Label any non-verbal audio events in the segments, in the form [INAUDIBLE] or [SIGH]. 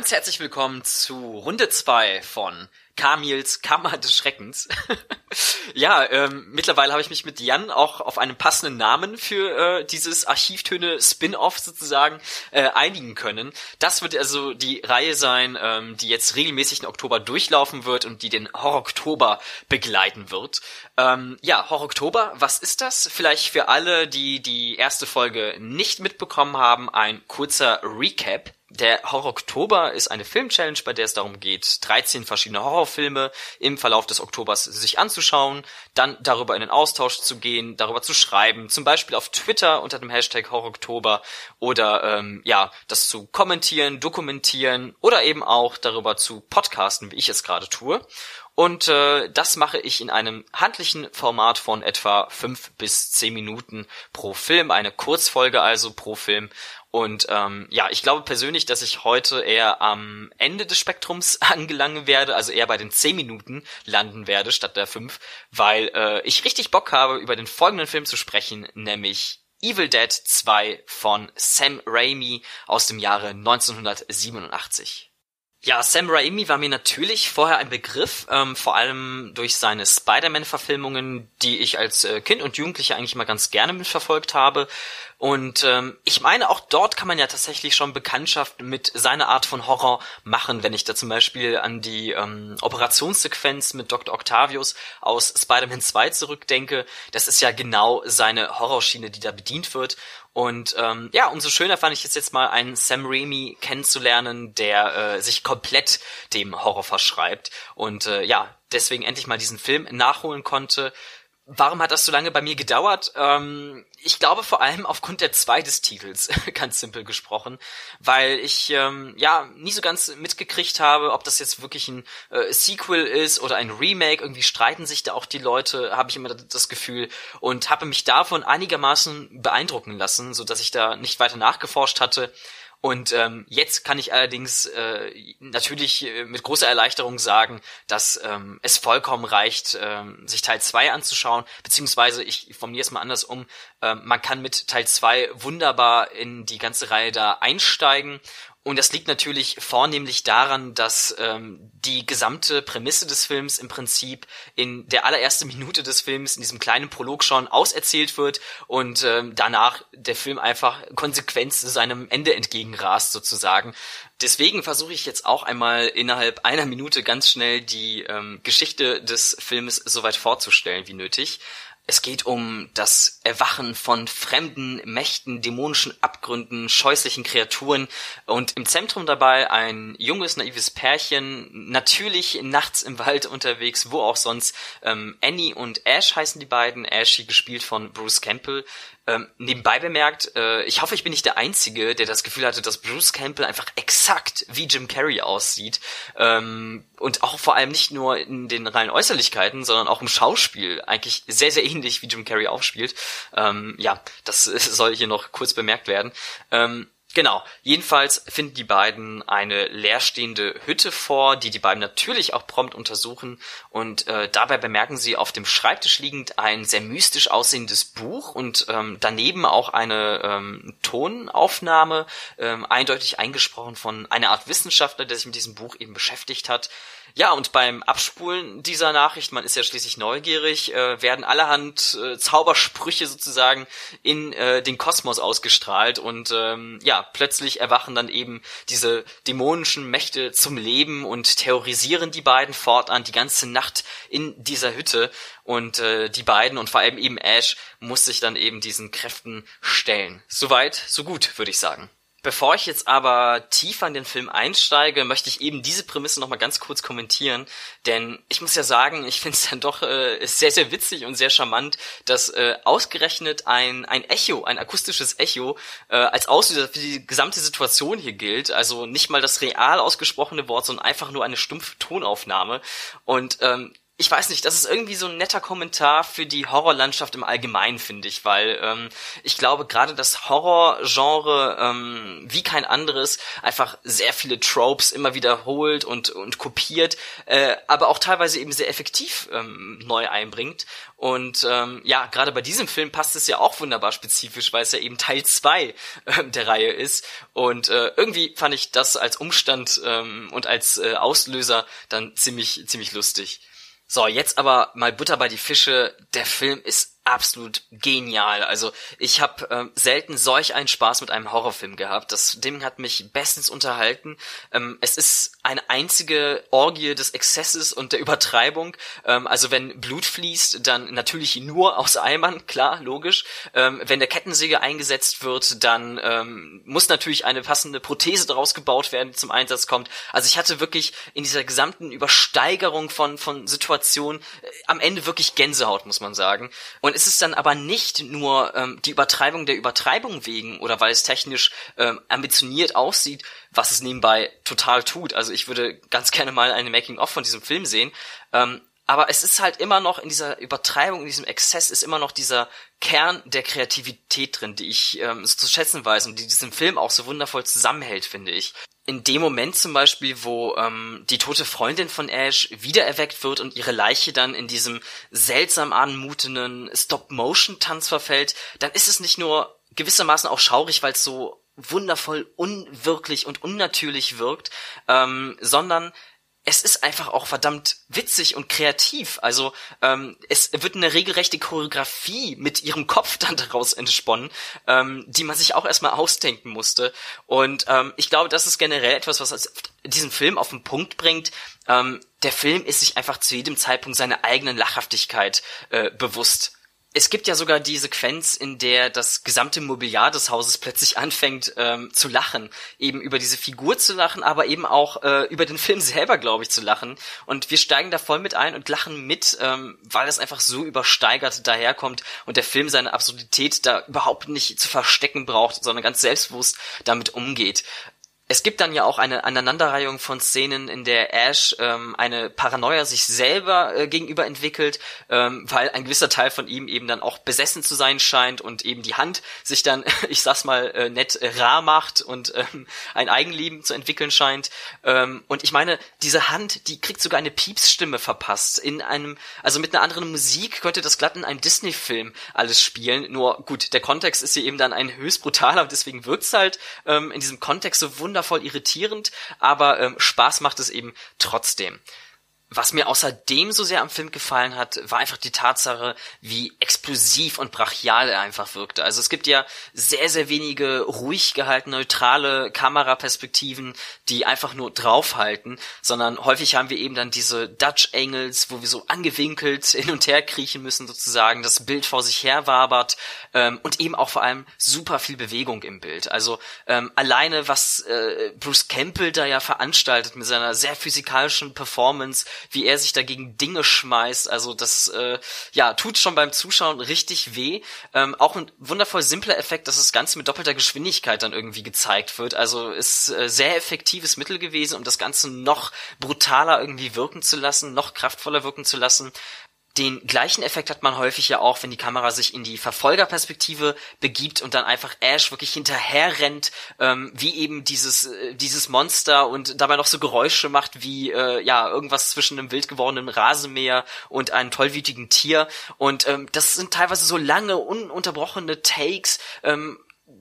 Ganz herzlich willkommen zu Runde 2 von Kamils Kammer des Schreckens. [LAUGHS] ja, ähm, mittlerweile habe ich mich mit Jan auch auf einen passenden Namen für äh, dieses Archivtöne-Spin-Off sozusagen äh, einigen können. Das wird also die Reihe sein, ähm, die jetzt regelmäßig im Oktober durchlaufen wird und die den Horror-Oktober begleiten wird. Ähm, ja, Horror-Oktober, was ist das? Vielleicht für alle, die die erste Folge nicht mitbekommen haben, ein kurzer Recap. Der Horror Oktober ist eine Film-Challenge, bei der es darum geht, 13 verschiedene Horrorfilme im Verlauf des Oktobers sich anzuschauen, dann darüber in den Austausch zu gehen, darüber zu schreiben, zum Beispiel auf Twitter unter dem Hashtag Horror Oktober oder ähm, ja, das zu kommentieren, dokumentieren oder eben auch darüber zu podcasten, wie ich es gerade tue. Und äh, das mache ich in einem handlichen Format von etwa fünf bis zehn Minuten pro Film, eine Kurzfolge also pro Film. Und ähm, ja, ich glaube persönlich, dass ich heute eher am Ende des Spektrums [LAUGHS] angelangen werde, also eher bei den 10 Minuten landen werde statt der 5, weil äh, ich richtig Bock habe, über den folgenden Film zu sprechen, nämlich Evil Dead 2 von Sam Raimi aus dem Jahre 1987. Ja, Sam Raimi war mir natürlich vorher ein Begriff, ähm, vor allem durch seine Spider-Man-Verfilmungen, die ich als äh, Kind und Jugendlicher eigentlich mal ganz gerne mitverfolgt habe. Und ähm, ich meine, auch dort kann man ja tatsächlich schon Bekanntschaft mit seiner Art von Horror machen, wenn ich da zum Beispiel an die ähm, Operationssequenz mit Dr. Octavius aus Spider-Man 2 zurückdenke. Das ist ja genau seine Horrorschiene, die da bedient wird. Und ähm, ja, umso schöner fand ich es jetzt mal einen Sam Raimi kennenzulernen, der äh, sich komplett dem Horror verschreibt und äh, ja, deswegen endlich mal diesen Film nachholen konnte. Warum hat das so lange bei mir gedauert? Ähm, ich glaube vor allem aufgrund der zwei des Titels, [LAUGHS] ganz simpel gesprochen, weil ich ähm, ja nie so ganz mitgekriegt habe, ob das jetzt wirklich ein äh, Sequel ist oder ein Remake. Irgendwie streiten sich da auch die Leute, habe ich immer das Gefühl, und habe mich davon einigermaßen beeindrucken lassen, so dass ich da nicht weiter nachgeforscht hatte. Und ähm, jetzt kann ich allerdings äh, natürlich äh, mit großer Erleichterung sagen, dass ähm, es vollkommen reicht, ähm, sich Teil 2 anzuschauen, beziehungsweise ich formuliere es mal anders um, ähm, man kann mit Teil 2 wunderbar in die ganze Reihe da einsteigen und das liegt natürlich vornehmlich daran, dass ähm, die gesamte Prämisse des Films im Prinzip in der allerersten Minute des Films, in diesem kleinen Prolog schon auserzählt wird und ähm, danach der Film einfach konsequent seinem Ende entgegenrast sozusagen. Deswegen versuche ich jetzt auch einmal innerhalb einer Minute ganz schnell die ähm, Geschichte des Filmes soweit vorzustellen wie nötig. Es geht um das Erwachen von fremden Mächten, dämonischen Abgründen, scheußlichen Kreaturen und im Zentrum dabei ein junges, naives Pärchen, natürlich nachts im Wald unterwegs, wo auch sonst. Ähm, Annie und Ash heißen die beiden, Ashy gespielt von Bruce Campbell, ähm, nebenbei bemerkt, äh, ich hoffe, ich bin nicht der Einzige, der das Gefühl hatte, dass Bruce Campbell einfach exakt wie Jim Carrey aussieht. Ähm, und auch vor allem nicht nur in den reinen Äußerlichkeiten, sondern auch im Schauspiel eigentlich sehr, sehr ähnlich wie Jim Carrey aufspielt. Ähm, ja, das [LAUGHS] soll hier noch kurz bemerkt werden. Ähm, Genau. Jedenfalls finden die beiden eine leerstehende Hütte vor, die die beiden natürlich auch prompt untersuchen. Und äh, dabei bemerken sie auf dem Schreibtisch liegend ein sehr mystisch aussehendes Buch und ähm, daneben auch eine ähm, Tonaufnahme, ähm, eindeutig eingesprochen von einer Art Wissenschaftler, der sich mit diesem Buch eben beschäftigt hat. Ja, und beim Abspulen dieser Nachricht, man ist ja schließlich neugierig, äh, werden allerhand äh, Zaubersprüche sozusagen in äh, den Kosmos ausgestrahlt und ähm, ja, plötzlich erwachen dann eben diese dämonischen Mächte zum Leben und terrorisieren die beiden fortan die ganze Nacht in dieser Hütte und äh, die beiden und vor allem eben Ash muss sich dann eben diesen Kräften stellen. Soweit, so gut, würde ich sagen. Bevor ich jetzt aber tiefer in den Film einsteige, möchte ich eben diese Prämisse nochmal ganz kurz kommentieren. Denn ich muss ja sagen, ich finde es [LAUGHS] dann doch äh, sehr, sehr witzig und sehr charmant, dass äh, ausgerechnet ein, ein Echo, ein akustisches Echo, äh, als Auslöser für die gesamte Situation hier gilt. Also nicht mal das real ausgesprochene Wort, sondern einfach nur eine stumpfe Tonaufnahme. Und ähm, ich weiß nicht, das ist irgendwie so ein netter Kommentar für die Horrorlandschaft im Allgemeinen, finde ich, weil ähm, ich glaube, gerade das Horrorgenre, ähm, wie kein anderes, einfach sehr viele Tropes immer wiederholt und, und kopiert, äh, aber auch teilweise eben sehr effektiv ähm, neu einbringt. Und ähm, ja, gerade bei diesem Film passt es ja auch wunderbar spezifisch, weil es ja eben Teil zwei äh, der Reihe ist. Und äh, irgendwie fand ich das als Umstand ähm, und als äh, Auslöser dann ziemlich, ziemlich lustig. So, jetzt aber mal Butter bei die Fische. Der Film ist absolut genial. Also ich habe ähm, selten solch einen Spaß mit einem Horrorfilm gehabt. Das Ding hat mich bestens unterhalten. Ähm, es ist eine einzige Orgie des Exzesses und der Übertreibung. Ähm, also wenn Blut fließt, dann natürlich nur aus Eimern, klar, logisch. Ähm, wenn der Kettensäge eingesetzt wird, dann ähm, muss natürlich eine passende Prothese daraus gebaut werden, die zum Einsatz kommt. Also ich hatte wirklich in dieser gesamten Übersteigerung von von Situationen äh, am Ende wirklich Gänsehaut, muss man sagen. Und es ist dann aber nicht nur ähm, die Übertreibung der Übertreibung wegen oder weil es technisch ähm, ambitioniert aussieht, was es nebenbei total tut. Also ich würde ganz gerne mal eine Making-of von diesem Film sehen. Ähm, aber es ist halt immer noch in dieser Übertreibung, in diesem Exzess ist immer noch dieser Kern der Kreativität drin, die ich ähm, so zu schätzen weiß und die diesen Film auch so wundervoll zusammenhält, finde ich in dem Moment zum Beispiel, wo ähm, die tote Freundin von Ash wiedererweckt wird und ihre Leiche dann in diesem seltsam anmutenden Stop-Motion-Tanz verfällt, dann ist es nicht nur gewissermaßen auch schaurig, weil es so wundervoll unwirklich und unnatürlich wirkt, ähm, sondern es ist einfach auch verdammt witzig und kreativ. Also ähm, es wird eine regelrechte Choreografie mit ihrem Kopf [LAUGHS] dann daraus entsponnen, ähm, die man sich auch erstmal ausdenken musste. Und ähm, ich glaube, das ist generell etwas, was diesen Film auf den Punkt bringt. Ähm, der Film ist sich einfach zu jedem Zeitpunkt seiner eigenen Lachhaftigkeit äh, bewusst es gibt ja sogar die Sequenz, in der das gesamte Mobiliar des Hauses plötzlich anfängt ähm, zu lachen. Eben über diese Figur zu lachen, aber eben auch äh, über den Film selber, glaube ich, zu lachen. Und wir steigen da voll mit ein und lachen mit, ähm, weil es einfach so übersteigert daherkommt und der Film seine Absurdität da überhaupt nicht zu verstecken braucht, sondern ganz selbstbewusst damit umgeht. Es gibt dann ja auch eine Aneinanderreihung von Szenen, in der Ash ähm, eine Paranoia sich selber äh, gegenüber entwickelt, ähm, weil ein gewisser Teil von ihm eben dann auch besessen zu sein scheint und eben die Hand sich dann, [LAUGHS] ich sag's mal, äh, nett äh, rar macht und ähm, ein Eigenleben zu entwickeln scheint. Ähm, und ich meine, diese Hand, die kriegt sogar eine Piepsstimme verpasst. In einem, also mit einer anderen Musik könnte das glatt in einem Disney-Film alles spielen. Nur gut, der Kontext ist hier eben dann ein höchst brutaler und deswegen wirkt's halt ähm, in diesem Kontext so wunderbar wundervoll irritierend, aber ähm, Spaß macht es eben trotzdem. Was mir außerdem so sehr am Film gefallen hat, war einfach die Tatsache, wie explosiv und brachial er einfach wirkte. Also es gibt ja sehr, sehr wenige ruhig gehalten, neutrale Kameraperspektiven, die einfach nur draufhalten, sondern häufig haben wir eben dann diese Dutch Angles, wo wir so angewinkelt hin und her kriechen müssen sozusagen, das Bild vor sich her wabert ähm, und eben auch vor allem super viel Bewegung im Bild. Also ähm, alleine was äh, Bruce Campbell da ja veranstaltet mit seiner sehr physikalischen Performance, wie er sich dagegen Dinge schmeißt. Also das äh, ja tut schon beim Zuschauen richtig weh. Ähm, auch ein wundervoll simpler Effekt, dass das Ganze mit doppelter Geschwindigkeit dann irgendwie gezeigt wird. Also ist äh, sehr effektives Mittel gewesen, um das Ganze noch brutaler irgendwie wirken zu lassen, noch kraftvoller wirken zu lassen. Den gleichen Effekt hat man häufig ja auch, wenn die Kamera sich in die Verfolgerperspektive begibt und dann einfach Ash wirklich hinterher rennt, ähm, wie eben dieses äh, dieses Monster und dabei noch so Geräusche macht wie äh, ja irgendwas zwischen einem wild gewordenen Rasenmäher und einem tollwütigen Tier. Und ähm, das sind teilweise so lange ununterbrochene Takes, ähm,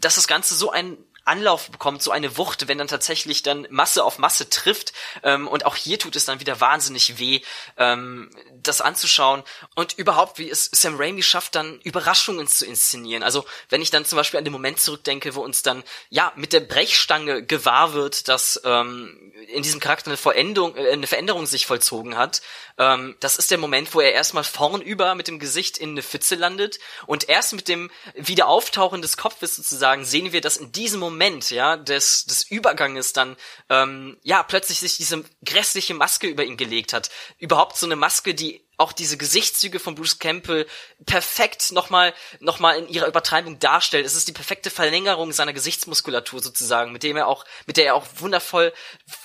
dass das Ganze so ein Anlauf bekommt, so eine Wucht, wenn dann tatsächlich dann Masse auf Masse trifft. Ähm, und auch hier tut es dann wieder wahnsinnig weh, ähm, das anzuschauen. Und überhaupt, wie es Sam Raimi schafft, dann Überraschungen zu inszenieren. Also wenn ich dann zum Beispiel an den Moment zurückdenke, wo uns dann ja mit der Brechstange gewahr wird, dass ähm, in diesem Charakter eine Veränderung, äh, eine Veränderung sich vollzogen hat. Ähm, das ist der Moment, wo er erstmal vornüber mit dem Gesicht in eine Pfütze landet und erst mit dem Wiederauftauchen des Kopfes sozusagen sehen wir, dass in diesem Moment ja des des Überganges dann ähm, ja plötzlich sich diese grässliche Maske über ihn gelegt hat. Überhaupt so eine Maske, die auch diese Gesichtszüge von Bruce Campbell perfekt nochmal noch mal in ihrer Übertreibung darstellt. Es ist die perfekte Verlängerung seiner Gesichtsmuskulatur sozusagen, mit dem er auch, mit der er auch wundervoll,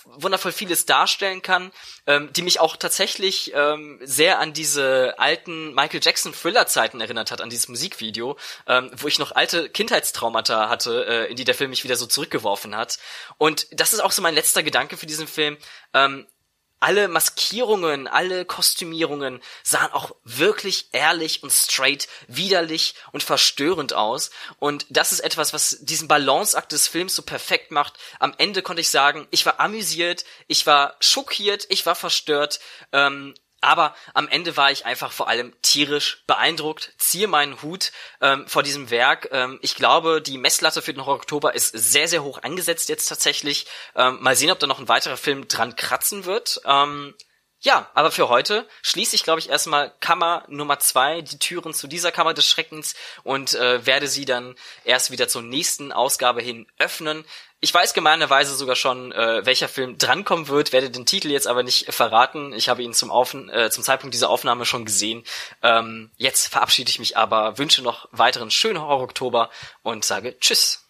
wundervoll vieles darstellen kann, ähm, die mich auch tatsächlich ähm, sehr an diese alten Michael Jackson Thriller-Zeiten erinnert hat, an dieses Musikvideo, ähm, wo ich noch alte Kindheitstraumata hatte, äh, in die der Film mich wieder so zurückgeworfen hat. Und das ist auch so mein letzter Gedanke für diesen Film. Ähm, alle Maskierungen, alle Kostümierungen sahen auch wirklich ehrlich und straight, widerlich und verstörend aus. Und das ist etwas, was diesen Balanceakt des Films so perfekt macht. Am Ende konnte ich sagen, ich war amüsiert, ich war schockiert, ich war verstört. Ähm, aber am Ende war ich einfach vor allem tierisch beeindruckt, ziehe meinen Hut ähm, vor diesem Werk. Ähm, ich glaube, die Messlatte für den Horror Oktober ist sehr, sehr hoch angesetzt jetzt tatsächlich. Ähm, mal sehen, ob da noch ein weiterer Film dran kratzen wird. Ähm, ja, aber für heute schließe ich, glaube ich, erstmal Kammer Nummer zwei, die Türen zu dieser Kammer des Schreckens und äh, werde sie dann erst wieder zur nächsten Ausgabe hin öffnen. Ich weiß gemeinerweise sogar schon, äh, welcher Film drankommen wird, werde den Titel jetzt aber nicht verraten. Ich habe ihn zum, Aufen äh, zum Zeitpunkt dieser Aufnahme schon gesehen. Ähm, jetzt verabschiede ich mich aber, wünsche noch weiteren schönen Horror-Oktober und sage Tschüss.